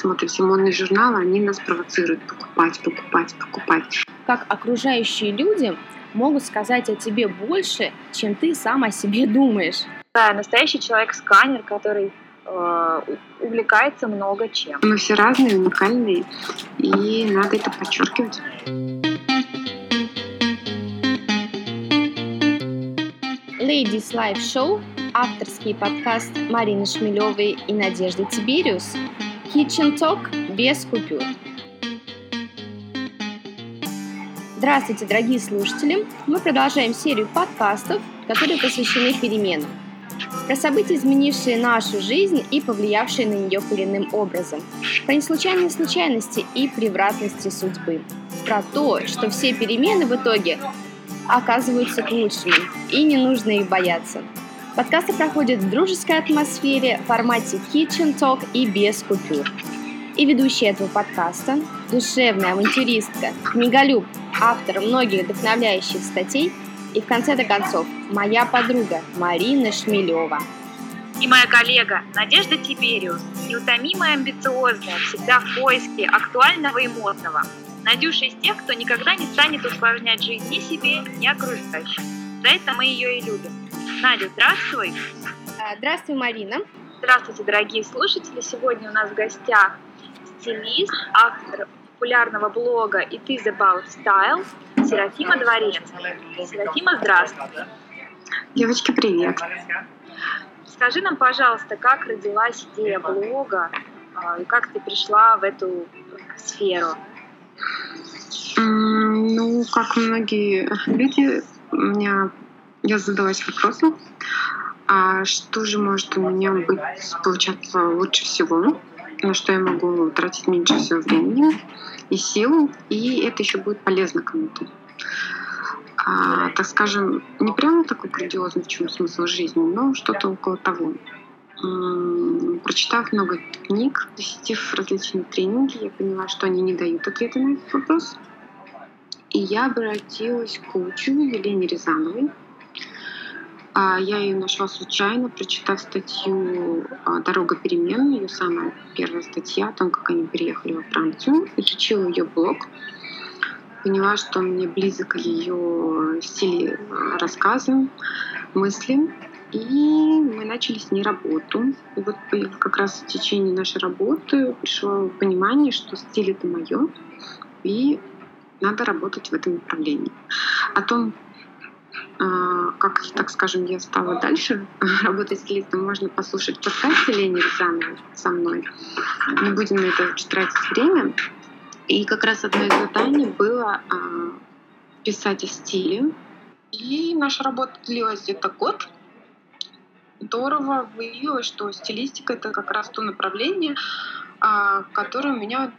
смотрим все модные журналы, они нас провоцируют покупать, покупать, покупать. Как окружающие люди могут сказать о тебе больше, чем ты сам о себе думаешь. Да, настоящий человек-сканер, который э, увлекается много чем. Мы все разные, уникальные, и надо это подчеркивать. Ladies Live Show, авторский подкаст Марины Шмелевой и Надежды Тибериус, Kitchen Talk без купюр. Здравствуйте, дорогие слушатели! Мы продолжаем серию подкастов, которые посвящены переменам. Про события, изменившие нашу жизнь и повлиявшие на нее коренным образом. Про неслучайные случайности и превратности судьбы. Про то, что все перемены в итоге оказываются к лучшему, и не нужно их бояться. Подкасты проходят в дружеской атмосфере, в формате Kitchen Talk и без купюр. И ведущая этого подкаста, душевная авантюристка, книголюб, автор многих вдохновляющих статей и в конце-то концов моя подруга Марина Шмелева. И моя коллега Надежда Тибериус, неутомимая амбициозная, всегда в поиске актуального и модного – Надюша из тех, кто никогда не станет усложнять жизнь ни себе, ни окружающим. За это мы ее и любим. Надя, здравствуй. А, здравствуй, Марина. Здравствуйте, дорогие слушатели. Сегодня у нас в гостях стилист, автор популярного блога It is about style Серафима Дворецкая. Серафима, здравствуй. Девочки, привет. Скажи нам, пожалуйста, как родилась идея блога а, и как ты пришла в эту сферу? Ну, как многие люди, у меня я задалась вопросом, а что же может у меня быть получаться лучше всего, на что я могу тратить меньше всего времени и сил, и это еще будет полезно кому-то. А, так скажем, не прямо такой грандиозный, в чем смысл жизни, но что-то около того. Прочитав много книг, посетив различные тренинги, я поняла, что они не дают ответа на этот вопрос. И я обратилась к коучу Елене Рязановой. А, я ее нашла случайно, прочитав статью а, «Дорога перемен», ее самая первая статья о том, как они переехали во Францию. Изучила ее блог, поняла, что мне близок ее стиль а, рассказа, мысли. И мы начали с ней работу. И вот как раз в течение нашей работы пришло понимание, что стиль — это мое, и надо работать в этом направлении. О том, а, как, так скажем, я стала дальше работать стилистом, можно послушать подкасте Лени Рязановой со мной. Не будем на это тратить время. И как раз одно из заданий было а, писать о стиле. И наша работа длилась где-то год здорово выявилось, что стилистика — это как раз то направление, а, которое меня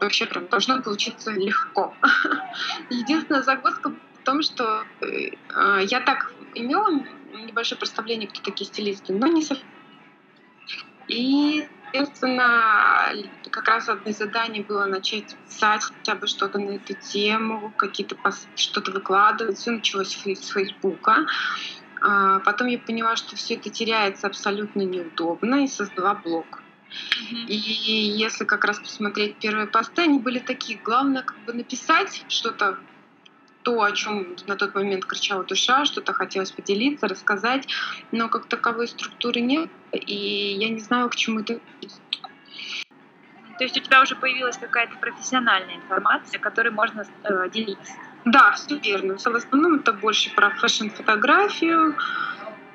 вообще прям должно получиться легко. Единственная загвоздка в том, что э, а, я так имела небольшое представление, кто такие стилисты, но не совсем. И, соответственно, как раз одно из заданий было начать писать хотя бы что-то на эту тему, какие-то что-то выкладывать. Все началось с Фейсбука. А потом я поняла, что все это теряется абсолютно неудобно и создала блог. И если как раз посмотреть первые посты, они были такие. Главное как бы написать что-то, то, о чем на тот момент кричала душа, что-то хотелось поделиться, рассказать, но как таковой структуры нет, и я не знаю, к чему это то есть у тебя уже появилась какая-то профессиональная информация, которой можно э, делиться. Да, все верно. В основном это больше про фэшн-фотографию,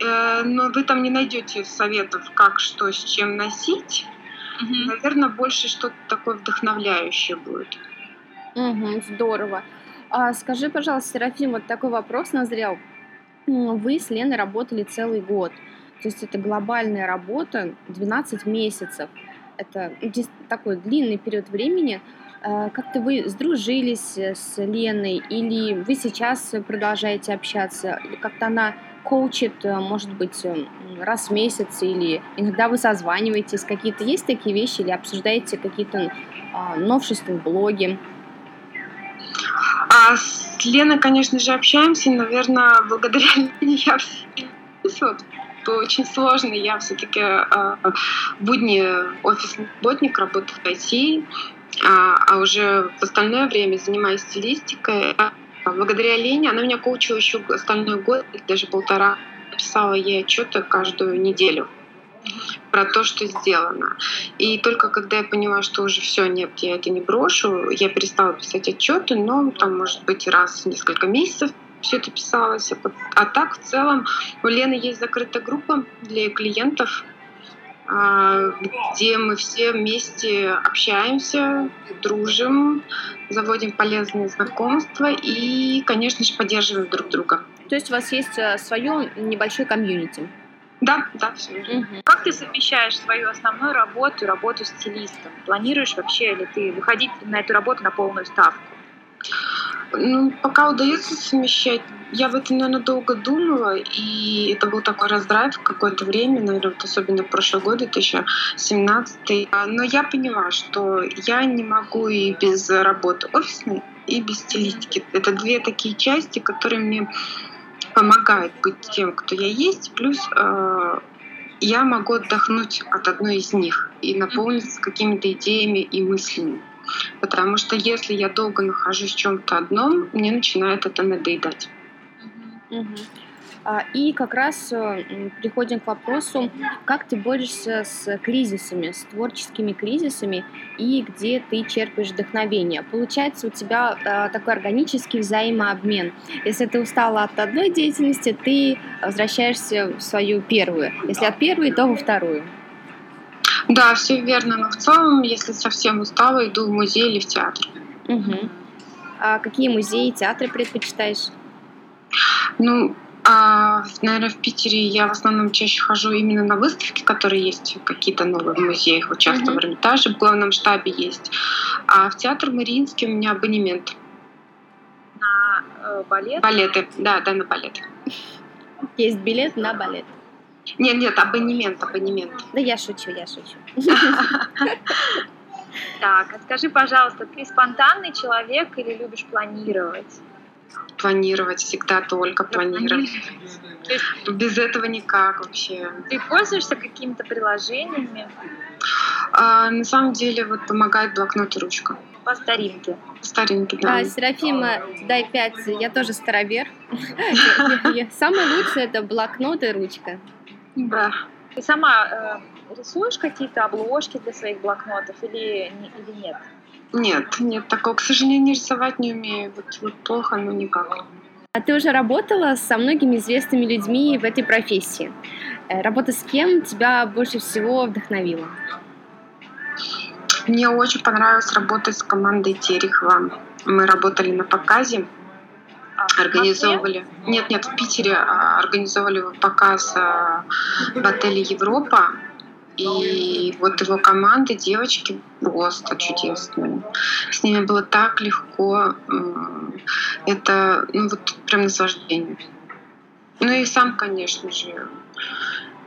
но вы там не найдете советов, как что с чем носить. Угу. Наверное, больше что-то такое вдохновляющее будет. Угу, здорово. А, скажи, пожалуйста, Серафим, вот такой вопрос назрел. Вы с Леной работали целый год. То есть это глобальная работа, 12 месяцев. Это такой длинный период времени. Э, как-то вы сдружились э, с Леной или вы сейчас продолжаете общаться? Как-то она коучит, э, может быть, раз в месяц или иногда вы созваниваетесь, какие-то есть такие вещи или обсуждаете какие-то а, новшества в блоге? А с Леной, конечно же, общаемся, наверное, благодаря Лене я все очень сложно. Я все-таки э, будни офисный работник, работаю в IT, а, а уже в остальное время занимаюсь стилистикой. Благодаря Лене, она меня коучила еще остальной год, даже полтора. Писала ей отчеты каждую неделю про то, что сделано. И только когда я поняла, что уже все, нет, я это не брошу, я перестала писать отчеты, но там, может быть, раз в несколько месяцев все это писалось. А так, в целом, у Лены есть закрытая группа для клиентов, а, где мы все вместе общаемся, дружим, заводим полезные знакомства и, конечно же, поддерживаем друг друга. То есть у вас есть э, свое небольшое комьюнити? Да, да, все угу. Как ты совмещаешь свою основную работу и работу стилистом? Планируешь вообще ли ты выходить на эту работу на полную ставку? Ну, пока удается совмещать. Я в этом, наверное, долго думала, и это был такой раздрайв какое-то время, наверное, вот особенно в прошлый год, 2017. Но я поняла, что я не могу и без работы офисной, и без стилистики. Это две такие части, которые мне помогают быть тем, кто я есть, плюс э, я могу отдохнуть от одной из них и наполниться какими-то идеями и мыслями. Потому что если я долго нахожусь в чем-то одном, мне начинает это надоедать. А, и как раз э, приходим к вопросу, как ты борешься с кризисами, с творческими кризисами, и где ты черпаешь вдохновение. Получается у тебя а, такой органический взаимообмен. Если ты устала от одной деятельности, ты возвращаешься в свою первую. Если от первой, то во вторую. Да, все верно. Но в целом, если совсем устала, иду в музей или в театр. Угу. А какие музеи и театры предпочитаешь? Ну, а, наверное, в Питере я в основном чаще хожу именно на выставки, которые есть какие-то новые в музеях. Вот часто mm-hmm. в Эрмитаже, в главном штабе есть. А в театр Мариинский у меня абонемент. На э, балет? Балеты, да, да, на балет. Есть билет на балет. Нет, нет, абонемент, абонемент. Да я шучу, я шучу. Так, а скажи, пожалуйста, ты спонтанный человек или любишь планировать? планировать, всегда только планировать. Без этого никак вообще. Ты пользуешься какими-то приложениями? А, на самом деле вот помогает блокнот и ручка. По старинке. По старинке, да. А, Серафима, дай пять, я тоже старовер. Самое лучшее это блокнот и ручка. Да. Ты сама э, рисуешь какие-то обложки для своих блокнотов или, или нет? Нет, нет, такого, к сожалению, рисовать не умею. Вот, вот плохо, но никак. А ты уже работала со многими известными людьми в этой профессии. Э, работа с кем тебя больше всего вдохновила? Мне очень понравилось работать с командой Терехова. Мы работали на показе, организовывали. Нет, нет, в Питере а, организовывали показ а, в отеле Европа. И вот его команда, девочки, просто чудесные. С ними было так легко. Это, ну вот, прям наслаждение. Ну и сам, конечно же,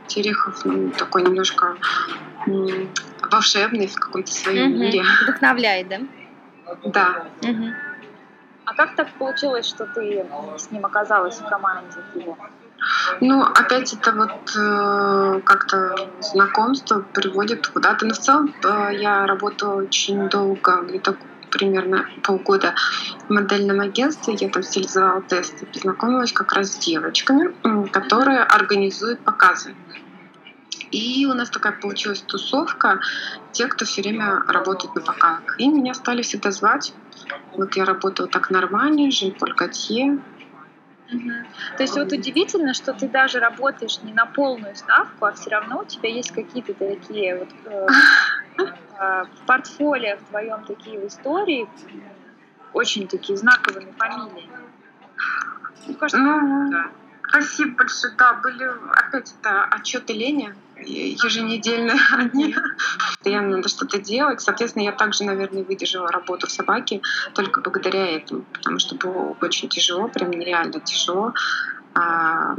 Терехов, ну, такой немножко волшебный в каком-то своем угу. мире. Вдохновляет, да? Да. Угу. А как так получилось, что ты с ним оказалась в команде его? Ну, опять это вот э, как-то знакомство приводит куда-то. Но в целом э, я работала очень долго, где-то примерно полгода в модельном агентстве. Я там стилизовала тесты, познакомилась как раз с девочками, которые организуют показы. И у нас такая получилась тусовка, те, кто все время работает на показах. И меня стали всегда звать. Вот я работала так нормально, Жан-Поль Готье, Угу. То есть вот удивительно, что ты даже работаешь не на полную ставку, а все равно у тебя есть какие-то такие вот э, в портфолио в твоем такие истории, очень такие знаковые фамилии. Мне кажется, ну, да. Спасибо большое. Да, были опять это отчеты Лени еженедельно они. Постоянно надо что-то делать. Соответственно, я также, наверное, выдержала работу в собаке только благодаря этому, потому что было очень тяжело, прям нереально тяжело. А,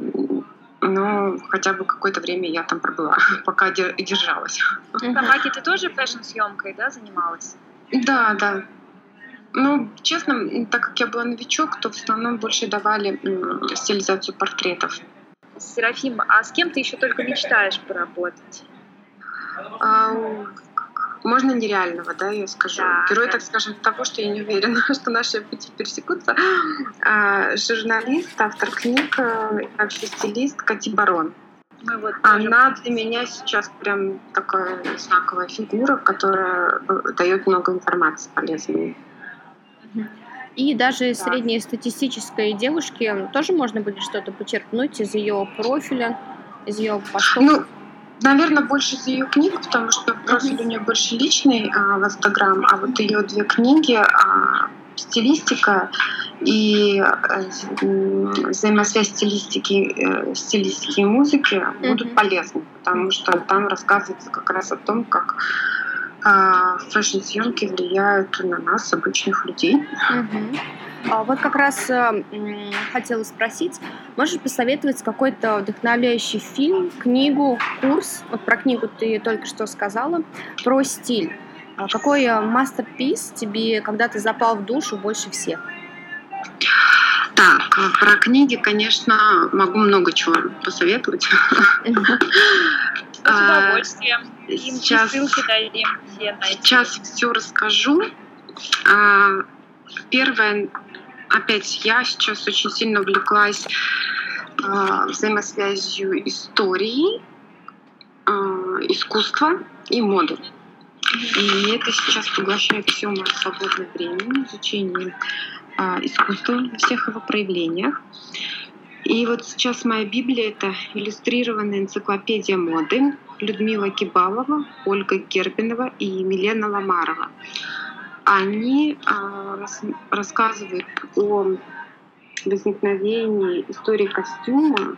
но хотя бы какое-то время я там пробыла, пока держалась. В собаке ты тоже фэшн-съемкой, да, занималась? Да, да. Ну, честно, так как я была новичок, то в основном больше давали стилизацию портретов. Серафим, а с кем ты еще только мечтаешь поработать? А, можно нереального, да, я скажу. Да, Герой, да. так скажем, того, что я не уверена, что наши пути пересекутся. А, журналист, автор книг, э, вообще стилист Кати Барон. Мы вот Она для меня сейчас прям такая знаковая фигура, которая э, дает много информации полезной. И даже да. среднестатистической девушке тоже можно будет что-то почерпнуть из ее профиля, из ее постов. Ну, наверное, больше из ее книг, потому что профиль у нее больше личный а, в Инстаграм, а вот ее две книги а, стилистика и э, взаимосвязь стилистики, э, стилистики и музыки mm-hmm. будут полезны, потому что там рассказывается как раз о том, как фэшн-съемки влияют на нас, обычных людей. Mm-hmm. А вот как раз э, хотела спросить, можешь посоветовать какой-то вдохновляющий фильм, книгу, курс? Вот про книгу ты только что сказала, про стиль. А какой мастерпис тебе когда-то запал в душу больше всех? Так, про книги, конечно, могу много чего посоветовать. С а, удовольствием. Им сейчас, ссылки дадим все Сейчас все расскажу. А, первое, опять я сейчас очень сильно увлеклась взаимосвязью истории, искусства и моды. И это сейчас поглощает все мое свободное время, изучение а, искусства во всех его проявлениях. И вот сейчас моя Библия — это иллюстрированная энциклопедия моды Людмила Кибалова, Ольга Гербинова и Милена Ламарова. Они а, рас, рассказывают о возникновении истории костюма,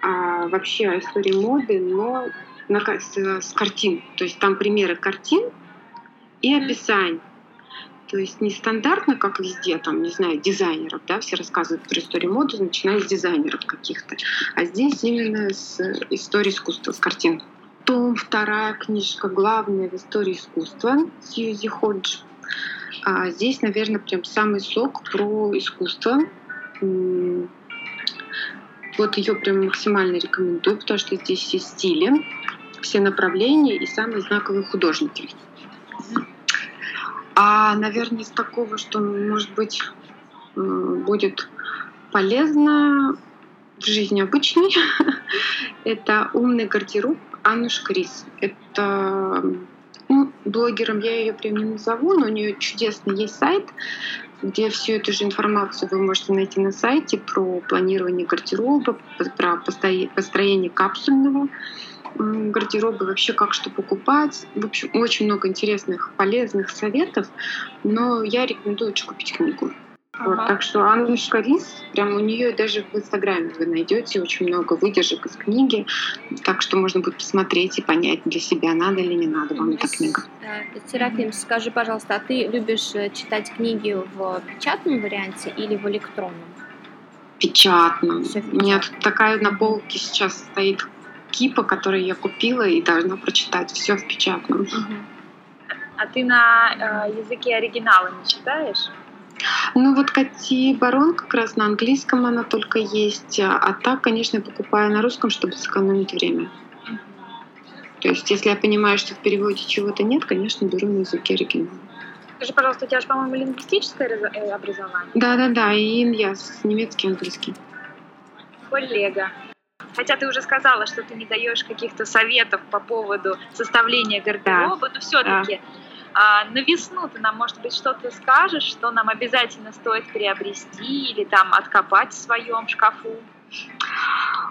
а, вообще истории моды, но с картин. То есть там примеры картин и описание. То есть не стандартно, как везде, там, не знаю, дизайнеров, да, все рассказывают про историю моды, начиная с дизайнеров каких-то. А здесь именно с истории искусства, с картин. Том, вторая книжка, главная в истории искусства, Сьюзи Ходж. А здесь, наверное, прям самый сок про искусство. Вот ее прям максимально рекомендую, потому что здесь все стили все направления и самые знаковые художники. А, наверное, из такого, что, может быть, будет полезно в жизни обычной, это «Умный гардероб» Аннушка Рис. Это ну, блогером я ее прям не назову, но у нее чудесный есть сайт, где всю эту же информацию вы можете найти на сайте про планирование гардероба, про построение капсульного гардероба, вообще как что покупать. В общем, очень много интересных, полезных советов, но я рекомендую очень купить книгу. Ага. Вот, так что Анна Шкарис, прям у нее даже в Инстаграме вы найдете очень много выдержек из книги, так что можно будет посмотреть и понять для себя, надо или не надо вам эта книга. Серафим, скажи, пожалуйста, а ты любишь э, читать книги в печатном варианте или в электронном? Печатном. Нет, такая на полке сейчас стоит кипа, который я купила и должна прочитать все в печатном. А ты на э, языке оригинала не читаешь? Ну вот Кати Барон как раз на английском она только есть, а так, конечно, я покупаю на русском, чтобы сэкономить время. То есть, если я понимаю, что в переводе чего-то нет, конечно, беру на языке оригинала. Скажи, пожалуйста, у тебя же, по-моему, лингвистическое э, образование? Да-да-да, и я с немецкий, английский. Коллега. Хотя ты уже сказала, что ты не даешь каких-то советов по поводу составления гардероба, да. но все-таки да. а, на весну ты нам, может быть, что-то скажешь, что нам обязательно стоит приобрести или там откопать в своем шкафу?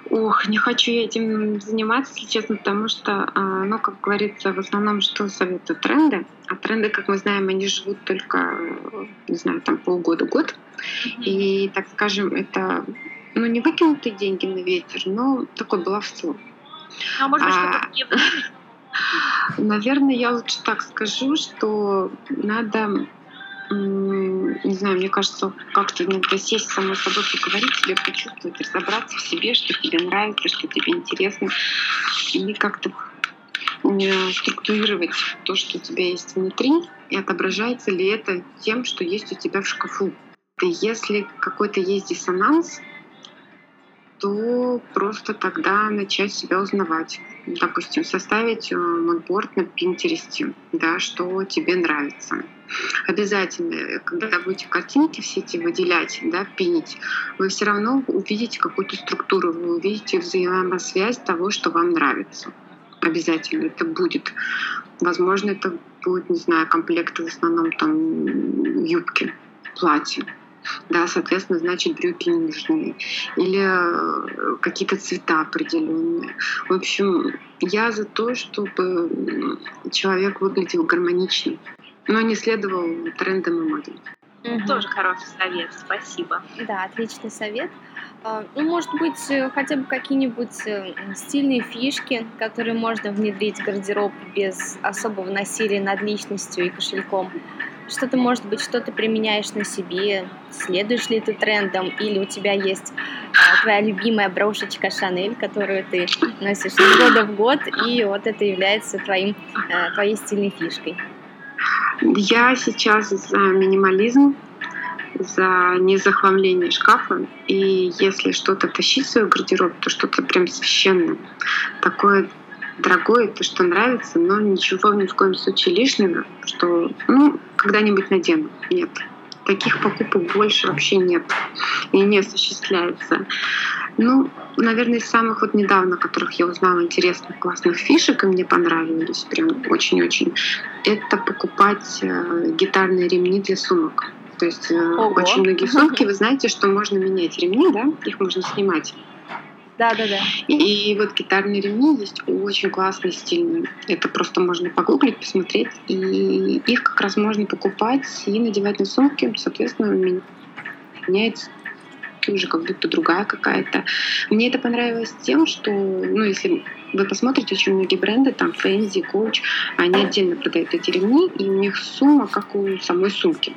Ох, не хочу я этим заниматься, если честно, потому что, а, ну, как говорится, в основном что советуют тренды, а тренды, как мы знаем, они живут только, не знаю, там полгода-год, mm-hmm. и, так скажем, это ну, не выкинутые деньги на ветер, но такое баловство. А может быть, а, что-то Наверное, я лучше так скажу, что надо, не знаю, мне кажется, как-то иногда сесть самой собой, поговорить, себе почувствовать, разобраться в себе, что тебе нравится, что тебе интересно, и как-то структурировать то, что у тебя есть внутри, и отображается ли это тем, что есть у тебя в шкафу. И если какой-то есть диссонанс, то просто тогда начать себя узнавать. Допустим, составить э, мудборд на Пинтересте, да, что тебе нравится. Обязательно, когда будете картинки все эти выделять, да, пинить, вы все равно увидите какую-то структуру, вы увидите взаимосвязь того, что вам нравится. Обязательно это будет. Возможно, это будет, не знаю, комплекты в основном там юбки, платья да, соответственно, значит, брюки не нужны. Или э, какие-то цвета определенные. В общем, я за то, чтобы человек выглядел гармонично, но не следовал трендам и моде. Угу. Тоже хороший совет, спасибо. Да, отличный совет. А, ну, может быть, э, хотя бы какие-нибудь э, стильные фишки, которые можно внедрить в гардероб без особого насилия над личностью и кошельком что-то, может быть, что ты применяешь на себе, следуешь ли ты трендом, или у тебя есть а, твоя любимая брошечка Шанель, которую ты носишь из года в год, и вот это является твоим, а, твоей стильной фишкой. Я сейчас за минимализм, за незахламление шкафа. И если что-то тащить в свой гардероб, то что-то прям священное. Такое дорогое, то, что нравится, но ничего ни в коем случае лишнего, что, ну, когда-нибудь надену. Нет. Таких покупок больше вообще нет и не осуществляется. Ну, наверное, из самых вот недавно, которых я узнала интересных, классных фишек, и мне понравились прям очень-очень, это покупать э, гитарные ремни для сумок. То есть э, Ого. очень многие сумки, вы знаете, что можно менять ремни, да, их можно снимать. Да, да, да. И, вот гитарные ремни есть очень классные, стильные. Это просто можно погуглить, посмотреть. И их как раз можно покупать и надевать на сумки. Соответственно, меняется уже как будто другая какая-то. Мне это понравилось тем, что, ну, если вы посмотрите, очень многие бренды, там, Фэнзи, Coach, они отдельно продают эти ремни, и у них сумма, как у самой сумки.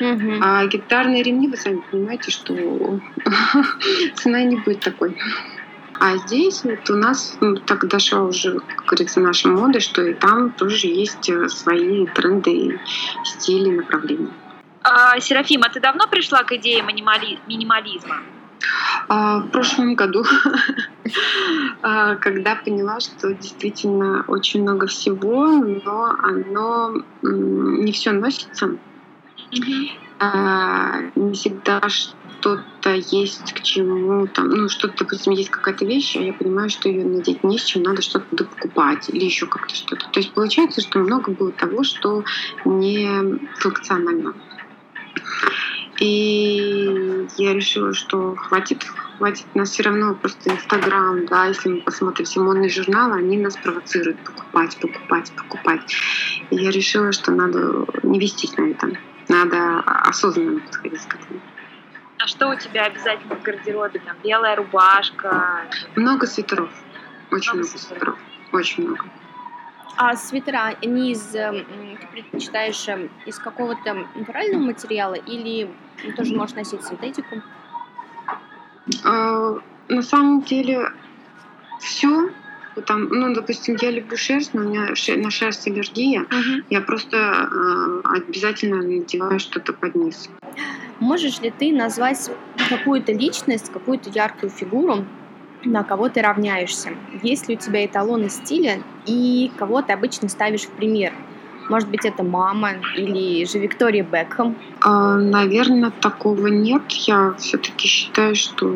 Угу. А гитарные ремни, вы сами понимаете, что цена не будет такой. А здесь вот у нас ну, так дошла уже, как говорится, наша мода, что и там тоже есть э, свои тренды, стили, направления. А, Серафима, ты давно пришла к идее минимали... минимализма? А, в прошлом году, а, когда поняла, что действительно очень много всего, но оно не все носится. А, не всегда что-то есть к чему там, ну что-то, допустим, есть какая-то вещь, а я понимаю, что ее надеть не с чем, надо что-то покупать или еще как-то что-то. То есть получается, что много было того, что не функционально. И я решила, что хватит, хватит нас все равно просто Инстаграм, да, если мы посмотрим все модные журналы, они нас провоцируют покупать, покупать, покупать. И я решила, что надо не вестись на это. Надо осознанно подходить к этому. А что у тебя обязательно в гардеробе? Там белая рубашка? Много свитеров. Очень много, много свитеров. Очень много. А свитера, они из, эм, ты предпочитаешь эм, из какого-то натурального материала или тоже можешь носить синтетику? А, на самом деле все там, ну, допустим, я люблю шерсть, но у меня на шерсть аллергия. Угу. Я просто э, обязательно надеваю что-то под низ. Можешь ли ты назвать какую-то личность, какую-то яркую фигуру, на кого ты равняешься? Есть ли у тебя эталоны стиля и кого ты обычно ставишь в пример? Может быть, это мама или же Виктория Бекхэм? А, наверное, такого нет. Я все-таки считаю, что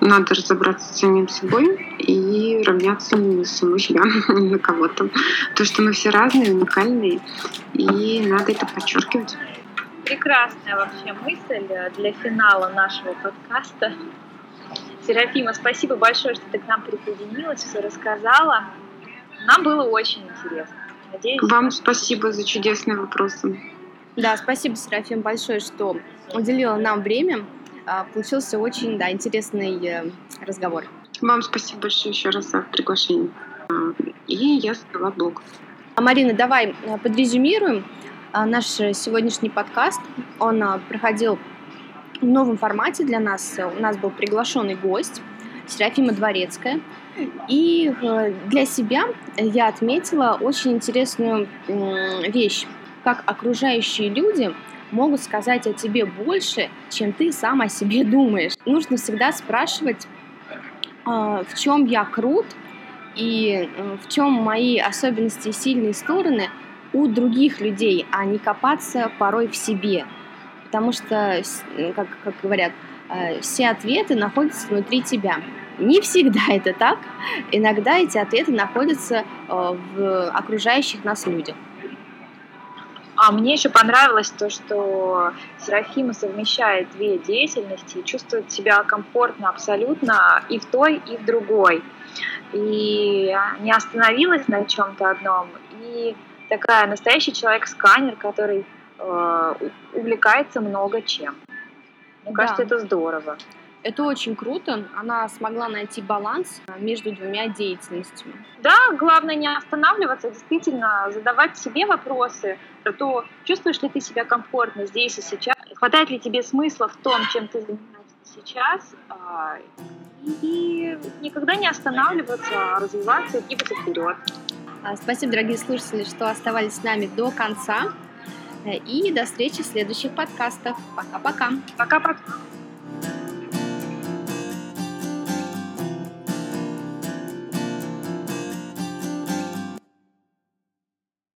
надо разобраться с самим собой и равняться на саму себя, не на кого-то. То, что мы все разные, уникальные, и надо это подчеркивать. Прекрасная вообще мысль для финала нашего подкаста. Серафима, спасибо большое, что ты к нам присоединилась, все рассказала. Нам было очень интересно. Надеюсь, Вам спасибо за чудесные вопросы. Да, спасибо, Серафим, большое, что уделила нам время. А, получился очень да, интересный э, разговор. Вам спасибо большое еще раз за приглашение. А, и я создала блог. А, Марина, давай э, подрезюмируем наш сегодняшний подкаст. Он проходил в новом формате для нас. У нас был приглашенный гость Серафима Дворецкая. И э, для себя я отметила очень интересную вещь, как окружающие люди могут сказать о тебе больше, чем ты сам о себе думаешь. Нужно всегда спрашивать а, в чем я крут и э, в чем мои особенности и сильные стороны у других людей, а не копаться порой в себе. Потому что, как, как говорят, э, все ответы находятся внутри тебя. Не всегда это так. Иногда эти ответы находятся э, в окружающих нас людях. А мне еще понравилось то, что Серафима совмещает две деятельности и чувствует себя комфортно абсолютно и в той, и в другой. И не остановилась на чем-то одном. И такая настоящий человек-сканер, который э, увлекается много чем. Мне да. кажется, это здорово. Это очень круто. Она смогла найти баланс между двумя деятельностями. Да, главное не останавливаться, действительно задавать себе вопросы про то, чувствуешь ли ты себя комфортно здесь и сейчас, хватает ли тебе смысла в том, чем ты занимаешься сейчас, а, и никогда не останавливаться, а развиваться и двигаться вперед. А, спасибо, дорогие слушатели, что оставались с нами до конца. Э, и до встречи в следующих подкастах. Пока-пока. Пока-пока.